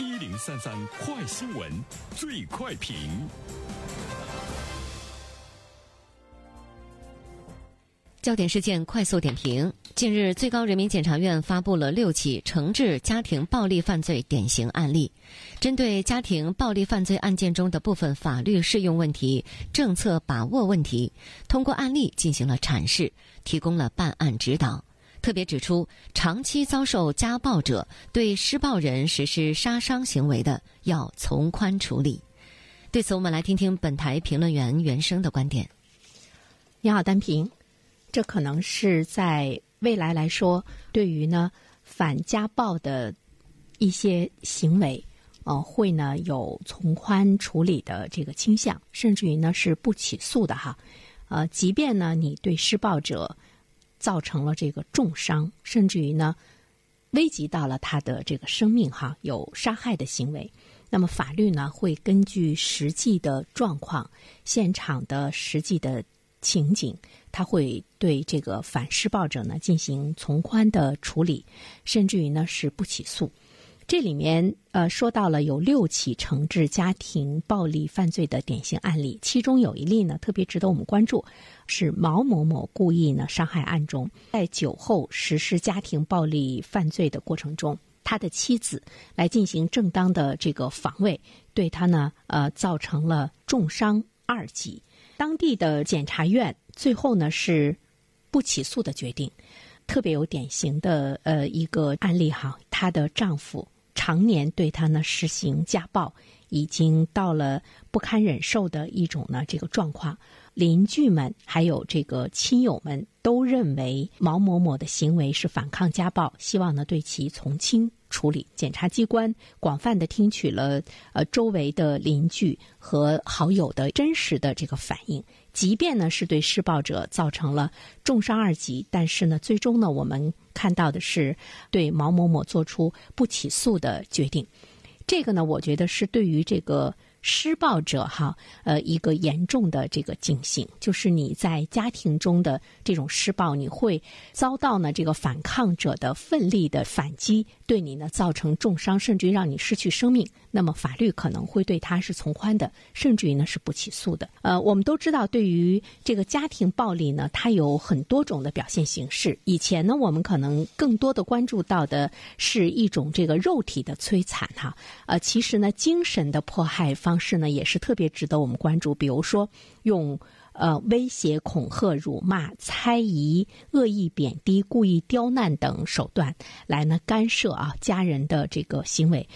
一零三三快新闻，最快评。焦点事件快速点评：近日，最高人民检察院发布了六起惩治家庭暴力犯罪典型案例，针对家庭暴力犯罪案件中的部分法律适用问题、政策把握问题，通过案例进行了阐释，提供了办案指导。特别指出，长期遭受家暴者对施暴人实施杀伤行为的，要从宽处理。对此，我们来听听本台评论员袁生的观点。你好，单平。这可能是在未来来说，对于呢反家暴的一些行为，呃，会呢有从宽处理的这个倾向，甚至于呢是不起诉的哈。呃，即便呢你对施暴者造成了这个重伤，甚至于呢危及到了他的这个生命哈，有杀害的行为，那么法律呢会根据实际的状况、现场的实际的。情景，他会对这个反施暴者呢进行从宽的处理，甚至于呢是不起诉。这里面呃说到了有六起惩治家庭暴力犯罪的典型案例，其中有一例呢特别值得我们关注，是毛某某故意呢伤害案中，在酒后实施家庭暴力犯罪的过程中，他的妻子来进行正当的这个防卫，对他呢呃造成了重伤二级。当地的检察院最后呢是不起诉的决定，特别有典型的呃一个案例哈，她的丈夫常年对他呢实行家暴，已经到了不堪忍受的一种呢这个状况。邻居们还有这个亲友们都认为毛某某的行为是反抗家暴，希望呢对其从轻。处理检察机关广泛的听取了呃周围的邻居和好友的真实的这个反应，即便呢是对施暴者造成了重伤二级，但是呢最终呢我们看到的是对毛某某做出不起诉的决定，这个呢我觉得是对于这个。施暴者哈，呃，一个严重的这个警醒，就是你在家庭中的这种施暴，你会遭到呢这个反抗者的奋力的反击，对你呢造成重伤，甚至于让你失去生命。那么法律可能会对他是从宽的，甚至于呢是不起诉的。呃，我们都知道，对于这个家庭暴力呢，它有很多种的表现形式。以前呢，我们可能更多的关注到的是一种这个肉体的摧残哈，呃，其实呢，精神的迫害。方式呢也是特别值得我们关注，比如说用呃威胁、恐吓、辱骂、猜疑、恶意贬低、故意刁难等手段来呢干涉啊家人的这个行为。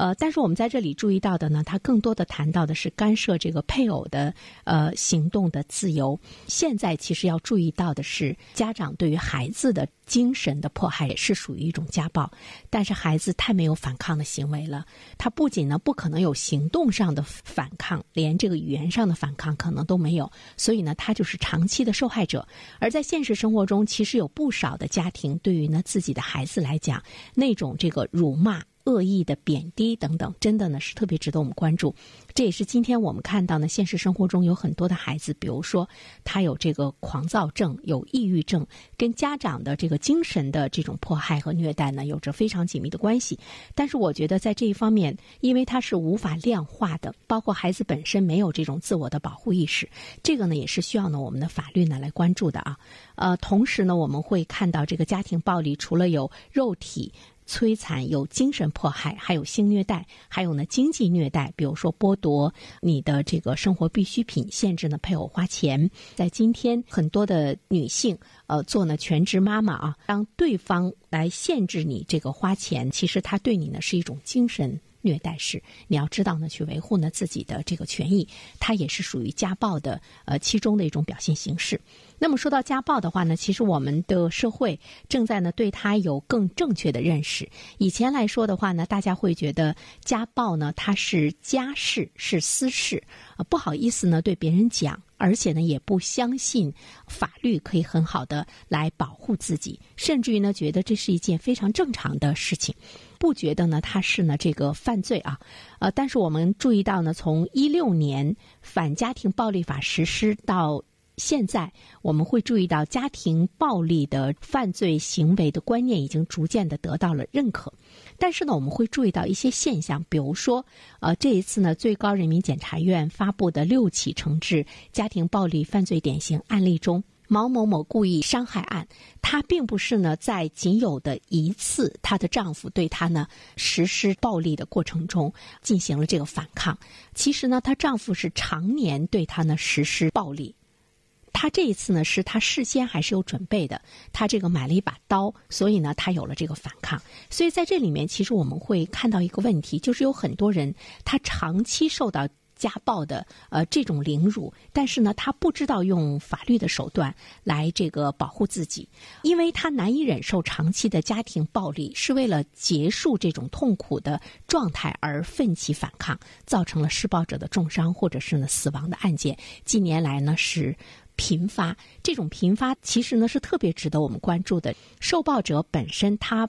呃，但是我们在这里注意到的呢，他更多的谈到的是干涉这个配偶的呃行动的自由。现在其实要注意到的是，家长对于孩子的精神的迫害是属于一种家暴。但是孩子太没有反抗的行为了，他不仅呢不可能有行动上的反抗，连这个语言上的反抗可能都没有。所以呢，他就是长期的受害者。而在现实生活中，其实有不少的家庭对于呢自己的孩子来讲，那种这个辱骂。恶意的贬低等等，真的呢是特别值得我们关注。这也是今天我们看到呢，现实生活中有很多的孩子，比如说他有这个狂躁症、有抑郁症，跟家长的这个精神的这种迫害和虐待呢，有着非常紧密的关系。但是我觉得在这一方面，因为它是无法量化的，包括孩子本身没有这种自我的保护意识，这个呢也是需要呢我们的法律呢来关注的啊。呃，同时呢，我们会看到这个家庭暴力除了有肉体。摧残有精神迫害，还有性虐待，还有呢经济虐待，比如说剥夺你的这个生活必需品，限制呢配偶花钱。在今天，很多的女性呃做呢全职妈妈啊，当对方来限制你这个花钱，其实他对你呢是一种精神。虐待式，你要知道呢，去维护呢自己的这个权益，它也是属于家暴的呃其中的一种表现形式。那么说到家暴的话呢，其实我们的社会正在呢对它有更正确的认识。以前来说的话呢，大家会觉得家暴呢它是家事是私事，啊不好意思呢对别人讲。而且呢，也不相信法律可以很好的来保护自己，甚至于呢，觉得这是一件非常正常的事情，不觉得呢它是呢这个犯罪啊，呃，但是我们注意到呢，从一六年反家庭暴力法实施到现在我们会注意到，家庭暴力的犯罪行为的观念已经逐渐的得到了认可。但是呢，我们会注意到一些现象，比如说，呃，这一次呢，最高人民检察院发布的六起惩治家庭暴力犯罪典型案例中。毛某某故意伤害案，她并不是呢在仅有的一次她的丈夫对她呢实施暴力的过程中进行了这个反抗。其实呢，她丈夫是常年对她呢实施暴力。他这一次呢，是他事先还是有准备的，他这个买了一把刀，所以呢，他有了这个反抗。所以在这里面，其实我们会看到一个问题，就是有很多人他长期受到。家暴的呃这种凌辱，但是呢，他不知道用法律的手段来这个保护自己，因为他难以忍受长期的家庭暴力，是为了结束这种痛苦的状态而奋起反抗，造成了施暴者的重伤或者是呢死亡的案件，近年来呢是频发。这种频发其实呢是特别值得我们关注的，受暴者本身他。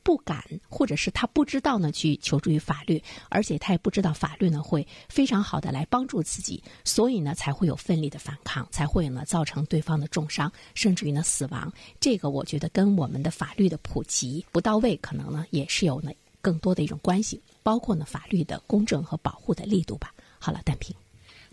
不敢，或者是他不知道呢，去求助于法律，而且他也不知道法律呢会非常好的来帮助自己，所以呢才会有奋力的反抗，才会呢造成对方的重伤，甚至于呢死亡。这个我觉得跟我们的法律的普及不到位，可能呢也是有呢更多的一种关系，包括呢法律的公正和保护的力度吧。好了，单平，